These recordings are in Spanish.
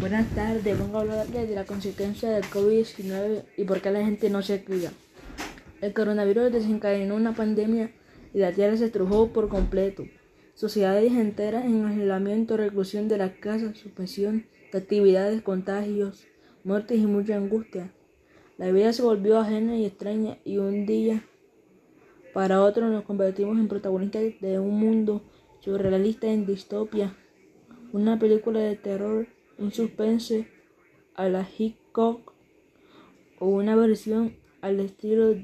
Buenas tardes, vengo a hablarles de la consecuencia del COVID-19 y por qué la gente no se cuida. El coronavirus desencadenó una pandemia y la tierra se estrujó por completo. Sociedades enteras en aislamiento, reclusión de las casas, suspensión de actividades, contagios, muertes y mucha angustia. La vida se volvió ajena y extraña y un día para otro nos convertimos en protagonistas de un mundo surrealista en distopia. Una película de terror un suspense a la Hitchcock o una versión al estilo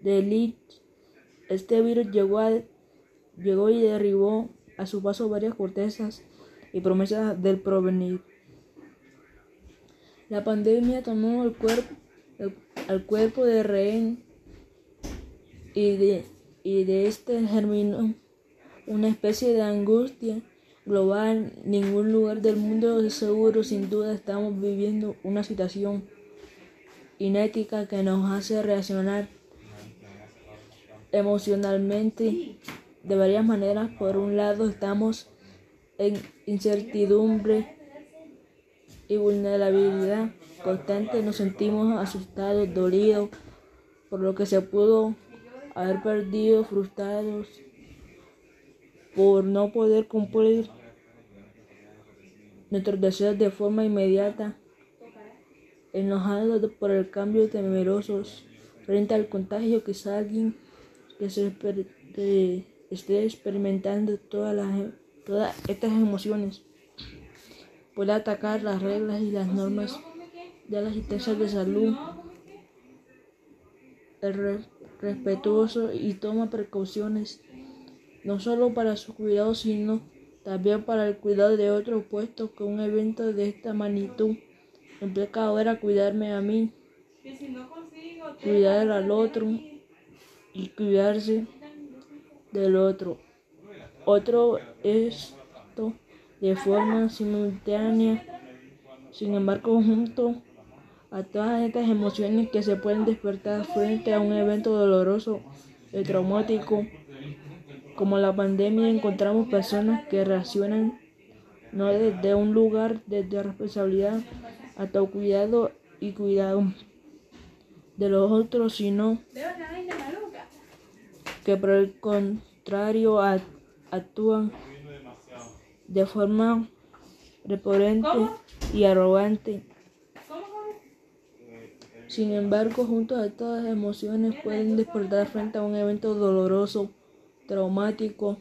de Lich. Este virus llegó, llegó y derribó a su paso varias cortezas y promesas del provenir. La pandemia tomó el cuerpo, al cuerpo de rehén y de, y de este germinó una especie de angustia global, ningún lugar del mundo es seguro. Sin duda estamos viviendo una situación inética que nos hace reaccionar emocionalmente de varias maneras. Por un lado, estamos en incertidumbre y vulnerabilidad constante. Nos sentimos asustados, dolidos por lo que se pudo haber perdido, frustrados por no poder cumplir nuestros deseos de forma inmediata, enojados por el cambio, temerosos frente al contagio, que alguien que, se, esté experimentando todas, las, todas estas emociones puede atacar las reglas y las normas de la asistencia de salud. El respetuoso y toma precauciones no solo para su cuidado, sino también para el cuidado de otros, puesto que un evento de esta magnitud. Implica ahora cuidarme a mí, cuidar al otro y cuidarse del otro. Otro esto de forma simultánea, sin embargo, junto a todas estas emociones que se pueden despertar frente a un evento doloroso y traumático, como la pandemia, encontramos personas que reaccionan no desde un lugar desde responsabilidad, cuidado y cuidado de los otros, sino que por el contrario actúan de forma reporente y arrogante. Sin embargo, juntos a todas las emociones pueden despertar frente a un evento doloroso traumático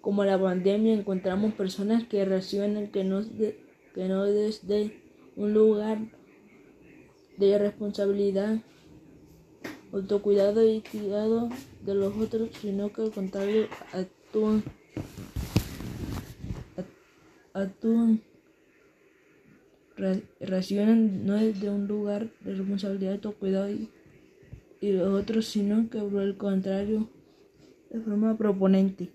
como la pandemia encontramos personas que reaccionan que no, que no desde un lugar de responsabilidad, autocuidado y cuidado de los otros, sino que al contrario actúan, actúan reaccionan no desde un lugar de responsabilidad, autocuidado y, y los otros, sino que por el contrario de forma proponente.